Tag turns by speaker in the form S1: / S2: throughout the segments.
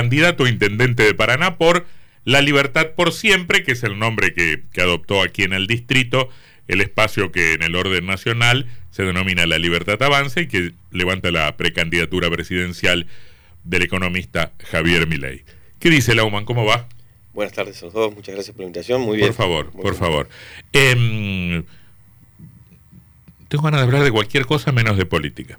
S1: candidato a intendente de Paraná por La Libertad por Siempre, que es el nombre que, que, adoptó aquí en el distrito, el espacio que en el orden nacional se denomina La Libertad Avance y que levanta la precandidatura presidencial del economista Javier Milei. ¿Qué dice Lauman? ¿Cómo va?
S2: Buenas tardes a los dos, muchas gracias por la invitación. Muy bien.
S1: Por favor, por favor. Eh, tengo ganas de hablar de cualquier cosa menos de política.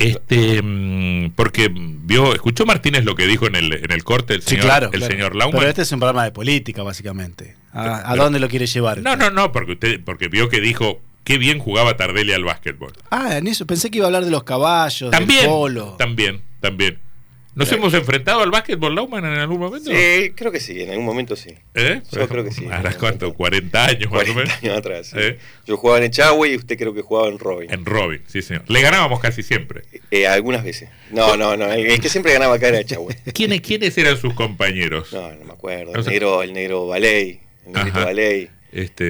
S1: Este, mm, porque vio, escuchó Martínez lo que dijo en el, en el corte el señor,
S3: sí, claro,
S1: el
S3: claro.
S1: señor.
S3: Pero este es un programa de política, básicamente. ¿A, ¿a dónde lo quiere llevar?
S1: No, no, no, porque usted, porque vio que dijo qué bien jugaba Tardelli al básquetbol.
S3: Ah, en eso pensé que iba a hablar de los caballos,
S1: También,
S3: del polo.
S1: también, también. ¿Nos hemos enfrentado al básquetbol, Lauman, en algún momento?
S2: Sí, creo que sí, en algún momento sí.
S1: ¿Eh?
S2: Yo creo que sí.
S1: ¿Harás cuánto? ¿40 años más o
S2: 40
S1: menos?
S2: años atrás. sí.
S1: ¿Eh?
S2: Yo jugaba en Echagüe y usted creo que jugaba en Robin.
S1: En Robin, sí, señor. Le ganábamos casi siempre.
S2: Eh, algunas veces. No, no, no. El, el que siempre ganaba acá era Echagüe.
S1: ¿Quiénes, ¿Quiénes eran sus compañeros?
S2: No, no me acuerdo. El negro, el negro Baley. El negrito
S1: Ajá.
S2: Baley.
S1: Este,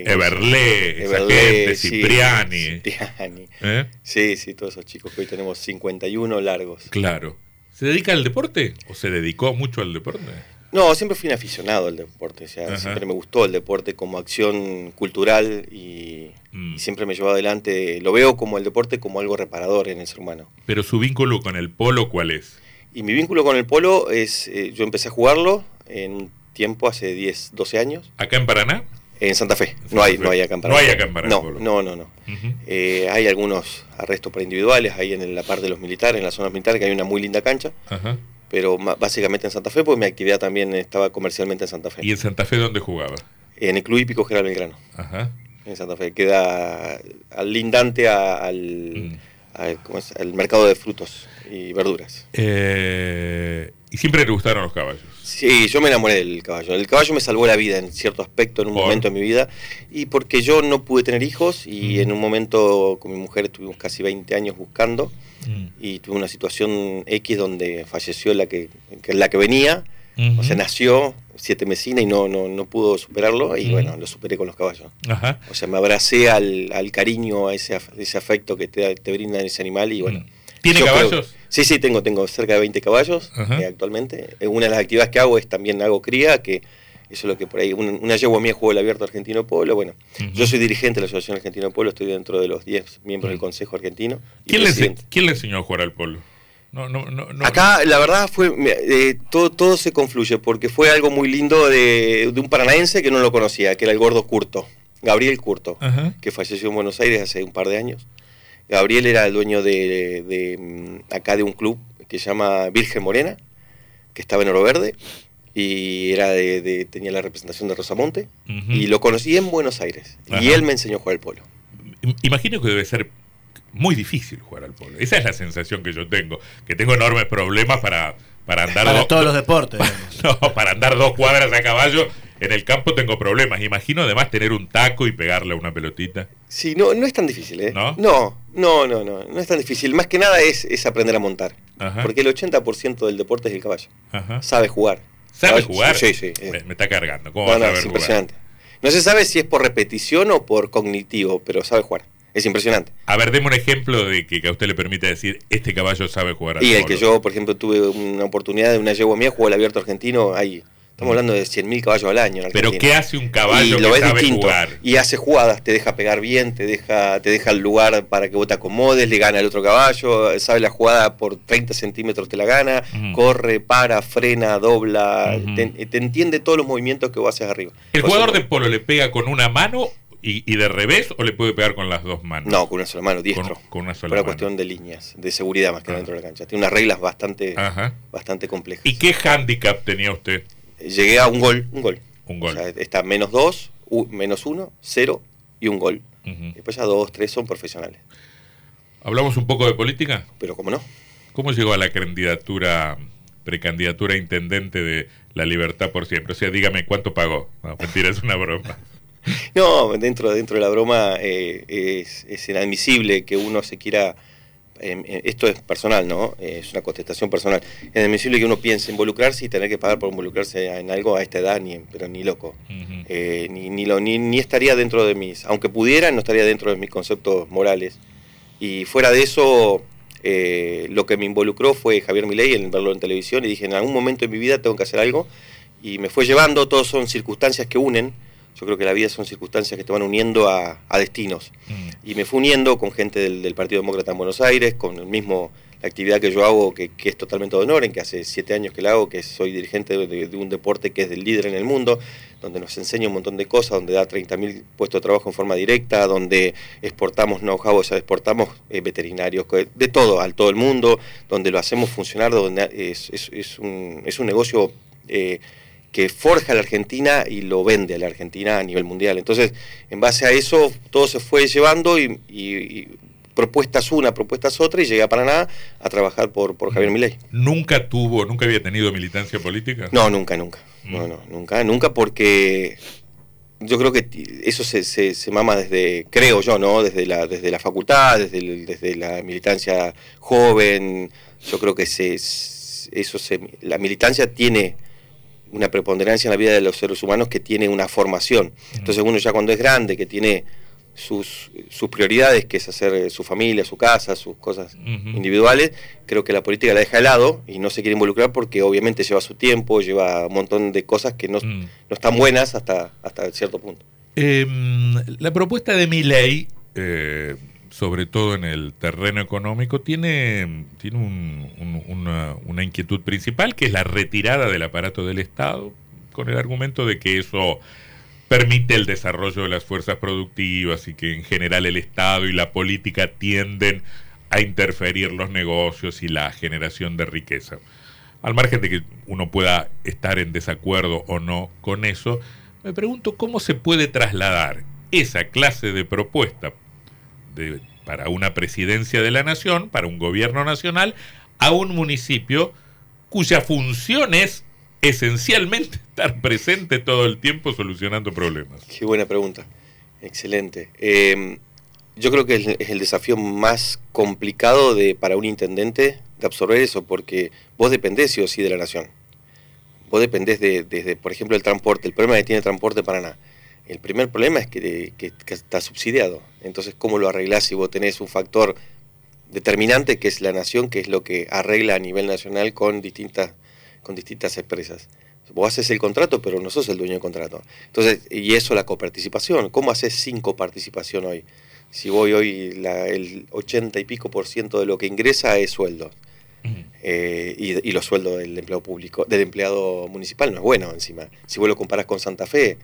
S2: Eh,
S1: Everlé,
S2: Everlé,
S1: gente,
S2: sí,
S1: Cipriani.
S2: Cipriani.
S1: ¿Eh?
S2: Sí, sí, todos esos chicos que hoy tenemos 51 largos.
S1: Claro. ¿Se dedica al deporte? ¿O se dedicó mucho al deporte?
S2: No, siempre fui un aficionado al deporte, o sea,
S1: Ajá.
S2: siempre me gustó el deporte como acción cultural y,
S1: Mm.
S2: y siempre me llevó adelante, lo veo como el deporte como algo reparador en el ser humano.
S1: Pero su vínculo con el polo, ¿cuál es?
S2: Y mi vínculo con el polo es, eh, yo empecé a jugarlo en un tiempo, hace 10, 12 años,
S1: ¿Acá en Paraná?
S2: En Santa Fe.
S1: Santa
S2: no hay,
S1: Fe.
S2: no hay acá en
S1: No hay acá en Paraná,
S2: No, no, no, no. Eh, hay algunos arrestos para individuales, ahí en la parte de los militares, en las zonas militares, que hay una muy linda cancha,
S1: Ajá.
S2: pero básicamente en Santa Fe, porque mi actividad también estaba comercialmente en Santa Fe.
S1: ¿Y en Santa Fe dónde jugaba?
S2: En el Club Hípico General Belgrano.
S1: Ajá.
S2: en Santa Fe, queda al lindante a- al,
S1: Mm.
S2: Al- ¿cómo es? al mercado de frutos y verduras.
S1: Eh, y siempre le gustaron los caballos.
S2: Sí, yo me enamoré del caballo. El caballo me salvó la vida en cierto aspecto, en un
S1: ¿Por?
S2: momento de mi vida, y porque yo no pude tener hijos y
S1: Mm.
S2: en un momento con mi mujer estuvimos casi 20 años buscando
S1: Mm.
S2: y tuve una situación X donde falleció la que, la que venía, o sea, nació siete mesina y no, no, no pudo superarlo y
S1: Mm.
S2: bueno, lo superé con los caballos.
S1: Ajá.
S2: O sea, me abracé al, al cariño, a ese, ese afecto que te, te brinda ese animal y bueno.
S1: Mm. ¿Tiene
S2: yo creo-
S1: caballos?
S2: sí, sí, tengo, tengo cerca de 20 caballos eh, actualmente. Eh, Una de las actividades que hago es también hago cría, que eso es lo que por ahí, un- una yegua mía juego el abierto argentino pueblo. Bueno, yo soy dirigente de la Asociación Argentino Pueblo, estoy dentro de los 10 miembros del. Consejo Argentino. y
S1: ¿Quién le, quién le enseñó a jugar al polo? No, no, no, no.
S2: Acá, la verdad, fue eh, todo, todo se confluye, porque fue algo muy lindo de, de un paranaense que no lo conocía, que era el gordo Curto, Gabriel Curto.
S1: Ajá.
S2: que falleció en Buenos Aires hace un par de años. Gabriel era el dueño de, de, mm, acá de un club que se llama Virgen Morena, que estaba en Oro Verde, y era de, de- tenía la representación de Rosamonte, y lo conocí en Buenos Aires,
S1: Ajá.
S2: y él me enseñó a jugar al polo.
S1: Im- Imagino que debe ser muy difícil jugar al polo. Esa es la sensación que yo tengo, que tengo enormes problemas para, para andar
S3: Para
S1: dos-
S3: todos los deportes. digamos.
S1: no, para andar dos cuadras a caballo en el campo tengo problemas. Imagino además tener un taco y pegarle a una pelotita.
S2: Sí, no, no es tan difícil, ¿eh?
S1: ¿No?
S2: No, no, no, no, no es tan difícil. Más que nada es, es aprender a montar,
S1: Ajá.
S2: porque el 80% del deporte es el caballo.
S1: Ajá.
S2: Sabe jugar.
S1: ¿Sabe
S2: Caballo-
S1: jugar?
S2: Sí, sí. sí.
S1: Me, me está cargando. ¿Cómo
S2: No,
S1: va a
S2: no,
S1: saber
S2: es
S1: jugar?
S2: impresionante. No se sabe si es por repetición o por cognitivo, pero sabe jugar. Es impresionante.
S1: A ver, deme un ejemplo de que, que a usted le permita decir, este caballo sabe jugar al
S2: Y el que yo, por ejemplo, tuve una oportunidad de una yegua mía, jugó el abierto argentino, ahí. Estamos hablando de 100.000 caballos al año. en
S1: Pero. ¿qué hace un caballo
S2: y
S1: que
S2: lo ves
S1: sabe
S2: distinto.
S1: jugar?
S2: Y hace jugadas, te deja pegar bien, te deja, te deja el lugar para que vos te acomodes, le gana al otro caballo, sabe la jugada por 30 centímetros te la gana, corre, para, frena, dobla, te, te entiende todos los movimientos que vos haces arriba.
S1: ¿El
S2: Por
S1: jugador
S2: eso-
S1: de polo le pega con una mano y, y de revés o le puede pegar con las dos manos?
S2: No, con una sola mano, diestro.
S1: Con, con una sola
S2: Por una
S1: mano.
S2: cuestión de líneas, de seguridad más que
S1: Ah.
S2: dentro de la cancha. Tiene unas reglas bastante,
S1: Ajá.
S2: bastante complejas.
S1: ¿Y qué handicap tenía usted?
S2: Llegué a un gol, un gol.
S1: Un gol.
S2: O sea, está menos dos, u- menos uno, cero y un gol. Después ya dos, tres son profesionales.
S1: ¿Hablamos un poco de política?
S2: Pero como no.
S1: ¿Cómo llegó a la candidatura, precandidatura a intendente de La Libertad por Siempre? O sea, dígame, ¿cuánto pagó? No, mentira, es una broma.
S2: No, dentro, dentro de la broma eh, es, es inadmisible que uno se quiera. eh, eh, esto es personal, ¿no? Es una contestación personal. Es inadmisible que uno piense involucrarse y tener que pagar por involucrarse en algo a esta edad, ni, pero ni loco. Eh, ni, ni, lo, ni, ni estaría dentro de mis, aunque pudiera, no estaría dentro de mis conceptos morales. Y fuera de eso, lo que me involucró fue Javier Milei en verlo en televisión y dije, en algún momento de mi vida tengo que hacer algo. Y me fue llevando, todos son circunstancias que unen. Yo creo que la vida son circunstancias que te van uniendo a, destinos. Mm. Y me fue uniendo con gente del, del Partido Demócrata en Buenos Aires, con el mismo la actividad que yo hago, que, es totalmente de honor, en que hace siete años que la hago, que soy dirigente de, un deporte que es del líder en el mundo, donde nos enseña un montón de cosas, donde da 30.000 puestos de trabajo en forma directa, donde exportamos know-how, o sea, exportamos eh, veterinarios, de todo, al todo el mundo, donde lo hacemos funcionar, donde es, es, un, es un, negocio... Eh, que forja a la Argentina y lo vende a la Argentina a nivel mundial. Entonces, en base a eso, todo se fue llevando y, y propuestas una, propuestas otra y llegué a Paraná a trabajar por, por Javier Milei.
S1: ¿Nunca tuvo, nunca había tenido militancia política?
S2: No, nunca, nunca. Mm. No, no, nunca, nunca porque yo creo que eso se, se, mama desde, creo yo, ¿no? Desde la, desde la facultad, desde, desde la militancia joven. Yo creo que se, eso se, la militancia tiene una preponderancia en la vida de los seres humanos que tiene una formación. Entonces uno ya cuando es grande, que tiene sus, sus prioridades, que es hacer eh, su familia, su casa, sus cosas individuales, creo que la política la deja de lado y no se quiere involucrar porque obviamente lleva su tiempo, lleva un montón de cosas que no, mm. no están buenas hasta, hasta cierto punto.
S1: Em, la propuesta de mi ley, eh, sobre todo en el terreno económico, tiene, tiene una, una inquietud principal, que es la retirada del aparato del Estado, con el argumento de que eso permite el desarrollo de las fuerzas productivas y que en general el Estado y la política tienden a interferir los negocios y la generación de riqueza. Al margen de que uno pueda estar en desacuerdo o no con eso, me pregunto cómo se puede trasladar esa clase de propuesta para una presidencia de la nación, para un gobierno nacional, a un municipio cuya función es esencialmente estar presente todo el tiempo solucionando problemas?
S2: Qué buena pregunta. Excelente. Em, yo creo que es el desafío más complicado de, para un intendente de absorber eso, porque vos dependés sí o sí de la nación. Vos dependés de, por ejemplo, el transporte. El problema que tiene el transporte Paraná. El primer problema es que, que, está subsidiado. Entonces, ¿cómo lo arreglás si vos tenés un factor determinante que es la nación, que es lo que arregla a nivel nacional con distintas con distintas empresas. Vos haces el contrato, pero no sos el dueño del contrato. Entonces, y eso la coparticipación. ¿Cómo haces sin coparticipación hoy? Si voy hoy, el 80 y pico por ciento de lo que ingresa es sueldo. Eh, y, los sueldos del empleado público, del empleado municipal no es bueno encima. Si vos lo comparas con Santa Fe,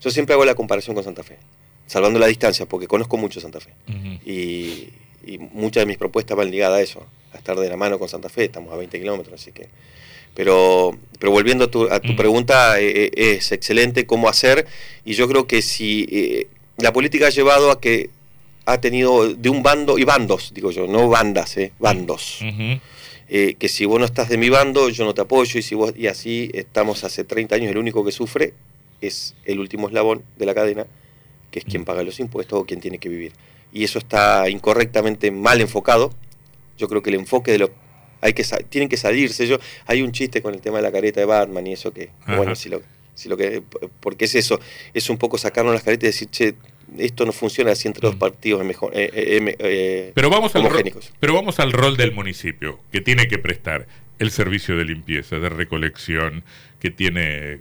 S2: yo siempre hago la comparación con Santa Fe, salvando la distancia, porque conozco mucho Santa Fe. y, y muchas de mis propuestas van ligadas a eso, a estar de la mano con Santa Fe, estamos a 20 kilómetros, así que pero, pero volviendo a tu, a tu pregunta, eh, eh, es excelente cómo hacer y yo creo que si eh, la política ha llevado a que ha tenido de un bando, y bandos, digo yo, no bandas, eh, bandos. que si vos no estás de mi bando, yo no te apoyo y, si vos, y así estamos hace 30 años, el único que sufre es el último eslabón de la cadena, que es quien paga los impuestos o quien tiene que vivir. Y eso está incorrectamente mal enfocado. Yo creo que el enfoque de los hay que tienen que salirse. Yo, hay un chiste con el tema de la careta de Batman y eso que, bueno, si lo, si lo que, porque es eso, es un poco sacarnos las caretas y decir, che, esto no funciona así entre dos mm. partidos mejor, eh, eh, eh,
S1: pero vamos al pero vamos al rol del municipio que tiene que prestar el servicio de limpieza de recolección que tiene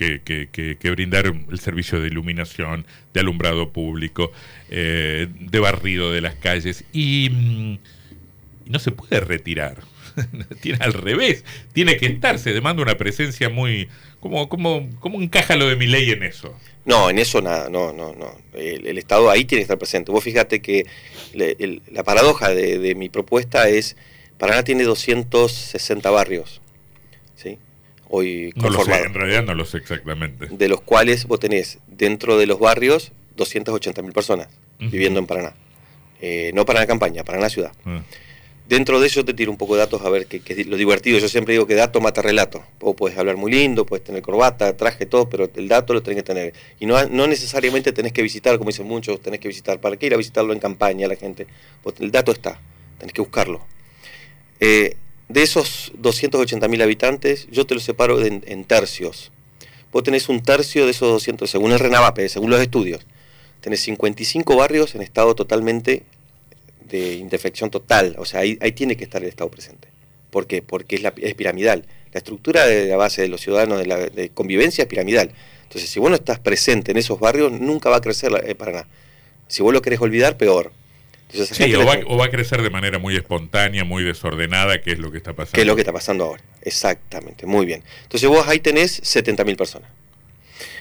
S1: que, que, que, brindar el servicio de iluminación de alumbrado público de barrido de las calles y, mm, no se puede retirar tiene al revés, tiene que estar, se demanda una presencia muy... ¿Cómo, cómo, cómo encaja lo de mi ley en eso?
S2: No, en eso nada, no, no, no. El, Estado ahí tiene que estar presente. Vos fíjate que la paradoja de, mi propuesta es, Paraná tiene 260 barrios, ¿sí? Hoy
S1: no lo sé, en realidad no lo sé exactamente.
S2: De los cuales vos tenés dentro de los barrios 280 mil personas viviendo en Paraná. Eh, no para la campaña, para la ciudad. Ah. Dentro de eso te tiro un poco de datos a ver qué es lo divertido. Yo siempre digo que dato mata relato. Vos puedes hablar muy lindo, puedes tener corbata, traje, todo, pero el dato lo tenés que tener. Y no, no necesariamente tenés que visitar, como dicen muchos, tenés que visitar. ¿Para qué ir a visitarlo en campaña la gente? el dato está, tenés que buscarlo. Eh, de esos 280.000 habitantes, yo te los separo en, tercios. Vos tenés un tercio de esos 200, según el RENAVAPE, según los estudios. Tenés 55 barrios en estado totalmente de indefección total. O sea, ahí, ahí tiene que estar el Estado presente. ¿Por qué? Porque es, la, es piramidal. La estructura de la base de los ciudadanos de, la, de convivencia es piramidal. Entonces, si vos no estás presente en esos barrios, nunca va a crecer eh, Paraná. Si vos lo querés olvidar, peor.
S1: Entonces, sí, o va, o va, a crecer de manera muy espontánea, muy desordenada, que es lo que está pasando.
S2: Que es lo que está pasando ahora. Exactamente, muy bien. Entonces vos ahí tenés 70.000 personas.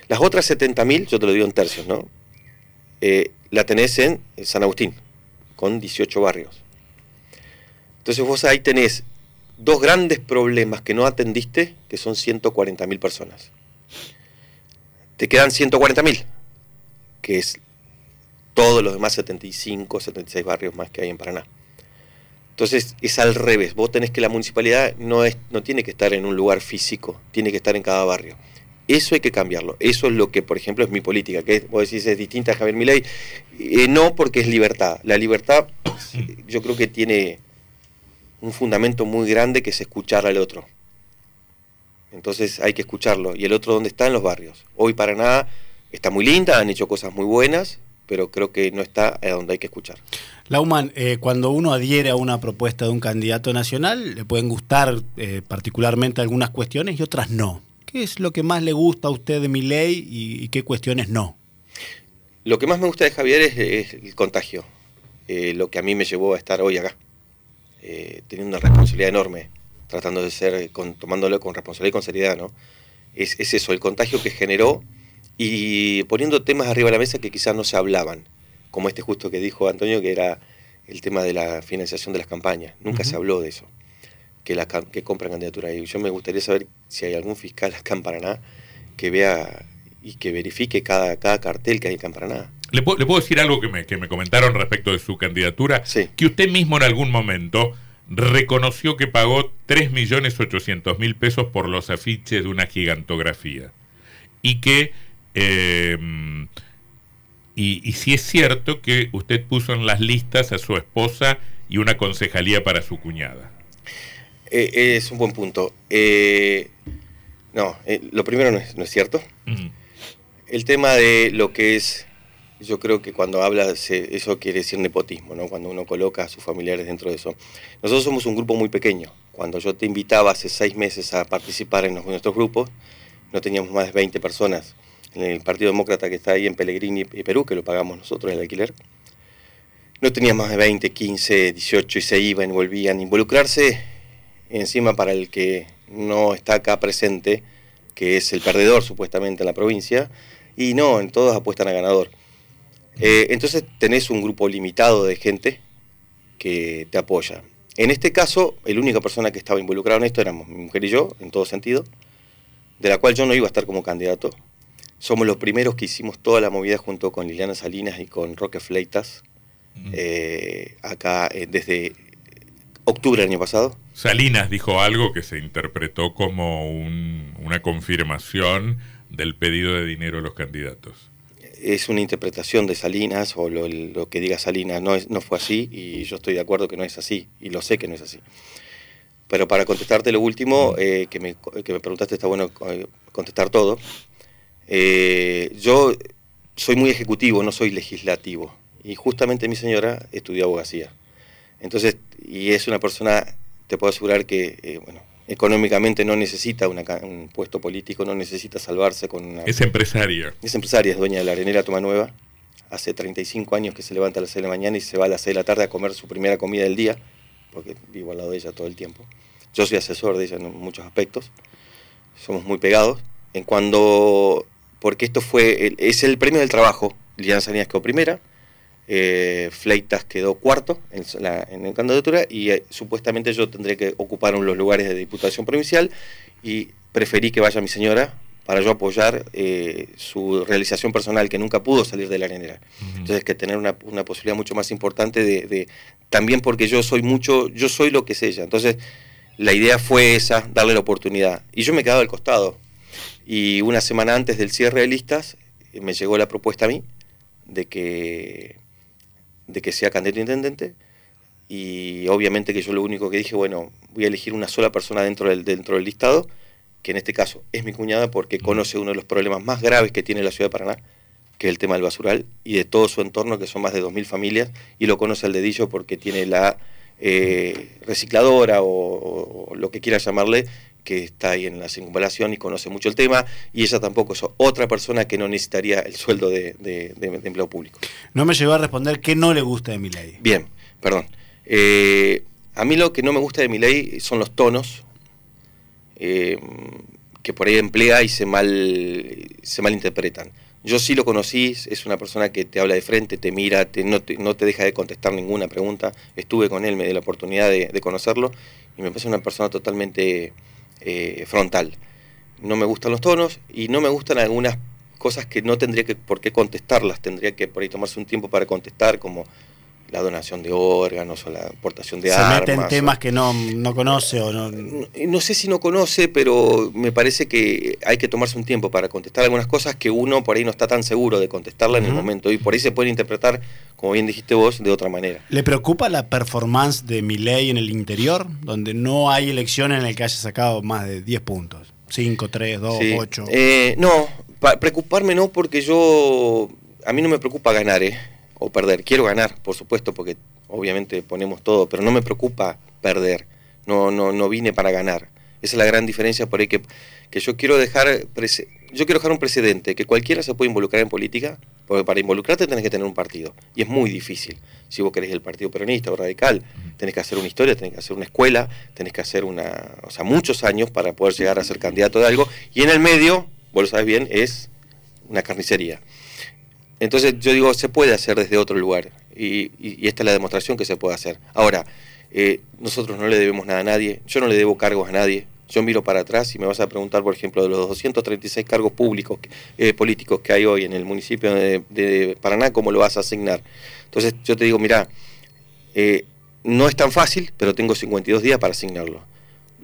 S2: Las otras 70.000, yo te lo digo en tercios, ¿no? Eh, la tenés en San Agustín, con 18 barrios. Entonces vos ahí tenés dos grandes problemas que no atendiste, que son 140.000 personas. Te quedan 140.000, que es todos los demás 75, 76 barrios más que hay en Paraná. Entonces es al revés, vos tenés que la municipalidad no, es, no tiene que estar en un lugar físico, tiene que estar en cada barrio. Eso hay que cambiarlo. Eso es lo que, por ejemplo, es mi política. Que vos decís es distinta a Javier Milei. Eh, no porque es libertad. La libertad yo creo que tiene un fundamento muy grande que es escuchar al otro. Entonces hay que escucharlo. ¿Y el otro dónde está? En los barrios. Hoy Paraná está muy linda, han hecho cosas muy buenas, pero creo que no está a donde hay que escuchar.
S3: Lauman, eh, cuando uno adhiere a una propuesta de un candidato nacional, le pueden gustar eh, particularmente algunas cuestiones y otras no. ¿Qué es lo que más le gusta a usted de mi ley y, y qué cuestiones no?
S2: Lo que más me gusta de Javier es, es el contagio, eh, lo que a mí me llevó a estar hoy acá, teniendo una responsabilidad enorme, tratando de ser, con, tomándolo con responsabilidad y con seriedad, ¿no? Es, es eso, el contagio que generó y poniendo temas arriba de la mesa que quizás no se hablaban, como este justo que dijo Antonio, que era el tema de la financiación de las campañas. Nunca uh -huh. se habló de eso, que, la, que compran candidatura. Y yo me gustaría saber si hay algún fiscal acá en Paraná que vea y que verifique cada, cada cartel que hay acá en Paraná.
S1: ¿Le puedo, ¿Le puedo, decir algo que me, que me comentaron respecto de su candidatura?
S2: Sí.
S1: Que usted mismo en algún momento reconoció que pagó 3.800.000 pesos por los afiches de una gigantografía. Y que eh, y, y, si es cierto que usted puso en las listas a su esposa y una concejalía para su cuñada.
S2: Eh, es un buen punto. Eh, no, lo primero no es, no es cierto. Uh -huh. El tema de lo que es, yo creo que cuando habla, se, eso quiere decir nepotismo, ¿no? cuando uno coloca a sus familiares dentro de eso. Nosotros somos un grupo muy pequeño. Cuando yo te invitaba hace seis meses a participar en nuestros grupos, no teníamos más de 20 personas en el Partido Demócrata que está ahí en Pellegrini y Perú, que lo pagamos nosotros el alquiler. No tenía más de 20, 15, 18 y se iban y volvían. Involucrarse encima para el que no está acá presente, que es el perdedor supuestamente en la provincia, y no, en todos apuestan a ganador. Eh, entonces tenés un grupo limitado de gente que te apoya. En este caso, la única persona que estaba involucrada en esto éramos mi mujer y yo, en todo sentido, de la cual yo no iba a estar como candidato, somos los primeros que hicimos toda la movida junto con Liliana Salinas y con Roque Fleitas, eh, acá eh, desde octubre del año pasado.
S1: Salinas dijo algo que se interpretó como un, una confirmación del pedido de dinero a los candidatos.
S2: Es una interpretación de Salinas o lo, lo que diga Salinas, no, es, no fue así y yo estoy de acuerdo que no es así y lo sé que no es así. Pero para contestarte lo último, eh, que, me, que me preguntaste, está bueno contestar todo. Eh, yo soy muy ejecutivo, no soy legislativo. Y justamente mi señora estudió abogacía. Entonces, y es una persona, te puedo asegurar que, eh, bueno, económicamente no necesita una, un puesto político, no necesita salvarse con una...
S1: Es empresaria.
S2: Es empresaria, es dueña de la arenera Toma Nueva. Hace 35 años que se levanta a las 6 de la mañana y se va a las 6 de la tarde a comer su primera comida del día, porque vivo al lado de ella todo el tiempo. Yo soy asesor de ella en muchos aspectos. Somos muy pegados. En cuando porque esto fue, es el premio del trabajo. Liliana Salinas quedó primera, eh, Fleitas quedó cuarto en la, en la candidatura y eh, supuestamente yo tendré que ocupar los lugares de diputación provincial y preferí que vaya mi señora para yo apoyar eh, su realización personal, que nunca pudo salir de la arenera. Uh -huh. Entonces, que tener una, una, posibilidad mucho más importante de, de, también porque yo soy mucho, yo soy lo que es ella. Entonces, la idea fue esa, darle la oportunidad. Y yo me he quedado al costado, y una semana antes del cierre de listas me llegó la propuesta a mí de que, de que sea candidato a intendente. Y obviamente que yo lo único que dije, bueno, voy a elegir una sola persona dentro del, dentro del listado, que en este caso es mi cuñada porque conoce uno de los problemas más graves que tiene la ciudad de Paraná, que es el tema del basural, y de todo su entorno, que son más de 2.000 familias, y lo conoce al dedillo porque tiene la eh, recicladora o, lo que quiera llamarle, que está ahí en la circunvalación y conoce mucho el tema, y ella tampoco es otra persona que no necesitaría el sueldo de, empleo público.
S3: No me llegó a responder qué no le gusta de mi ley.
S2: Bien, perdón. Eh, a mí lo que no me gusta de mi ley son los tonos eh, que por ahí emplea y se mal se malinterpretan. Yo sí lo conocí, es una persona que te habla de frente, te mira, no, te, deja de contestar ninguna pregunta. Estuve con él, me dio la oportunidad de, conocerlo y me parece una persona totalmente eh, frontal. No me gustan los tonos y no me gustan algunas cosas que no tendría que por qué contestarlas, tendría que por ahí tomarse un tiempo para contestar, como la donación de órganos o la aportación de armas.
S3: Se mete en temas que no, conoce o no...
S2: no... sé si no conoce, pero me parece que hay que tomarse un tiempo para contestar algunas cosas que uno por ahí no está tan seguro de contestarla en el momento y por ahí se puede interpretar, como bien dijiste vos, de otra manera.
S3: ¿Le preocupa la performance de Milei en el interior, donde no hay elección en el que haya sacado más de 10 puntos? 5, 3, 2, 8.
S2: no, preocuparme no, porque yo... A mí no me preocupa ganar, ¿eh? O perder. Quiero ganar, por supuesto, porque obviamente ponemos todo, pero no me preocupa perder. No, no, no vine para ganar. Esa es la gran diferencia por ahí que, yo quiero dejar yo quiero dejar un precedente, que cualquiera se puede involucrar en política, porque para involucrarte tenés que tener un partido. Y es muy difícil. Si vos querés el partido peronista o radical, tenés que hacer una historia, tenés que hacer una escuela, tenés que hacer una. o sea, muchos años para poder llegar a ser candidato de algo. Y en el medio, vos lo sabes bien, es una carnicería. Entonces yo digo, se puede hacer desde otro lugar y, esta es la demostración que se puede hacer. Ahora, eh, nosotros no le debemos nada a nadie, yo no le debo cargos a nadie. Yo miro para atrás y me vas a preguntar, por ejemplo, de los 236 cargos públicos eh, políticos que hay hoy en el municipio de, Paraná, ¿cómo lo vas a asignar? Entonces yo te digo, mira, eh, no es tan fácil, pero tengo 52 días para asignarlo.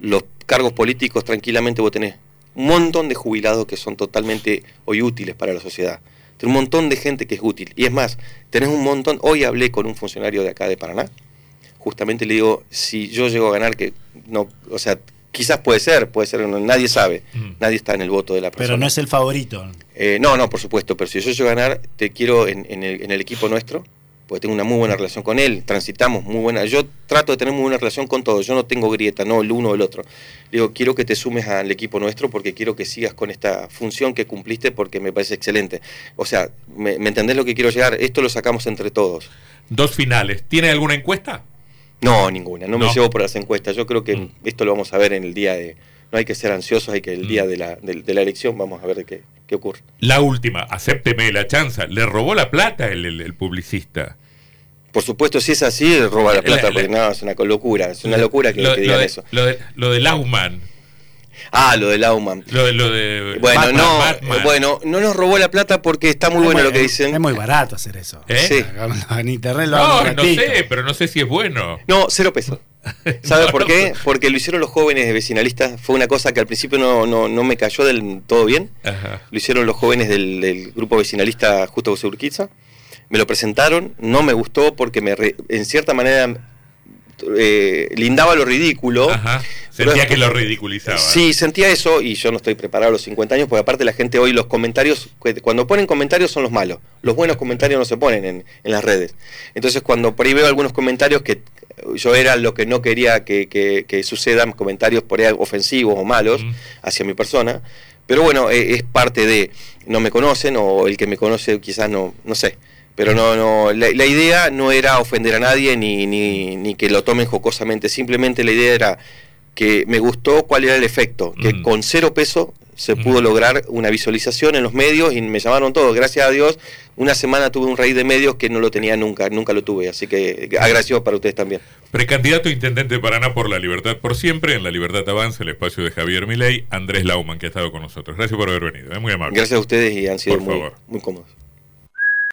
S2: Los cargos políticos, tranquilamente vos tenés un montón de jubilados que son totalmente hoy útiles para la sociedad un montón de gente que es útil. Y es más, tenés un montón, hoy hablé con un funcionario de acá de Paraná, justamente le digo, si yo llego a ganar, que no, o sea, quizás puede ser, puede ser, nadie sabe, mm. nadie está en el voto de la persona.
S3: Pero no es el favorito.
S2: Eh, no, no, por supuesto, pero si yo llego a ganar, te quiero en, el, en el equipo nuestro, porque tengo una muy buena relación con él, transitamos muy buena. Yo trato de tener muy buena relación con todos, yo no tengo grieta, no el uno o el otro. Digo, quiero que te sumes al equipo nuestro porque quiero que sigas con esta función que cumpliste porque me parece excelente. O sea, ¿me, entendés lo que quiero llegar? Esto lo sacamos entre todos.
S1: Dos finales. ¿Tiene alguna encuesta?
S2: No, ninguna. No, me llevo por las encuestas. Yo creo que mm. esto lo vamos a ver en el día de... No hay que ser ansiosos, hay que el día mm. de la, de, la elección vamos a ver de qué, qué ocurre.
S1: La última, acépteme la chanza. ¿Le robó la plata el publicista?
S2: Por supuesto, si es así, roba la plata, porque no, es una locura, es una locura que, digan eso.
S1: Lo de, lo de Lauman.
S2: Ah, lo de Lauman.
S1: Lo de, lo de
S2: bueno, no, bueno, no nos robó la plata porque está muy bueno lo que dicen.
S3: Es muy barato hacer eso.
S1: ¿Eh? Sí.
S3: En internet lo
S1: No, no sé, pero no sé si es bueno.
S2: No, cero pesos. ¿Sabes por qué? Porque lo hicieron los jóvenes vecinalistas. Fue una cosa que al principio no, no, no me cayó del todo bien. Lo hicieron los jóvenes del, del grupo vecinalista Justo José Urquiza me lo presentaron, no me gustó porque me en cierta manera eh, lindaba lo ridículo.
S1: Sentía que lo ridiculizaba.
S2: Sí, sentía eso y yo no estoy preparado a los 50 años porque aparte la gente hoy los comentarios, cuando ponen comentarios son los malos, los buenos comentarios no se ponen en, las redes. Entonces cuando por ahí veo algunos comentarios que yo era lo que no quería que, sucedan, comentarios por ahí ofensivos o malos hacia mi persona, pero bueno, eh, es parte de, no me conocen o el que me conoce quizás no, no sé. Pero no, no, la, idea no era ofender a nadie ni, ni, ni, que lo tomen jocosamente, simplemente la idea era que me gustó cuál era el efecto, que mm. con cero peso se pudo lograr una visualización en los medios y me llamaron todos, gracias a Dios, una semana tuve un rey de medios que no lo tenía nunca, nunca lo tuve, así que agradecido para ustedes también.
S1: Precandidato intendente de Paraná por la Libertad por siempre, en la Libertad Avanza, el espacio de Javier Milei, Andrés Lauman, que ha estado con nosotros. Gracias por haber venido, es muy amable.
S2: Gracias a ustedes y han sido muy, muy cómodos.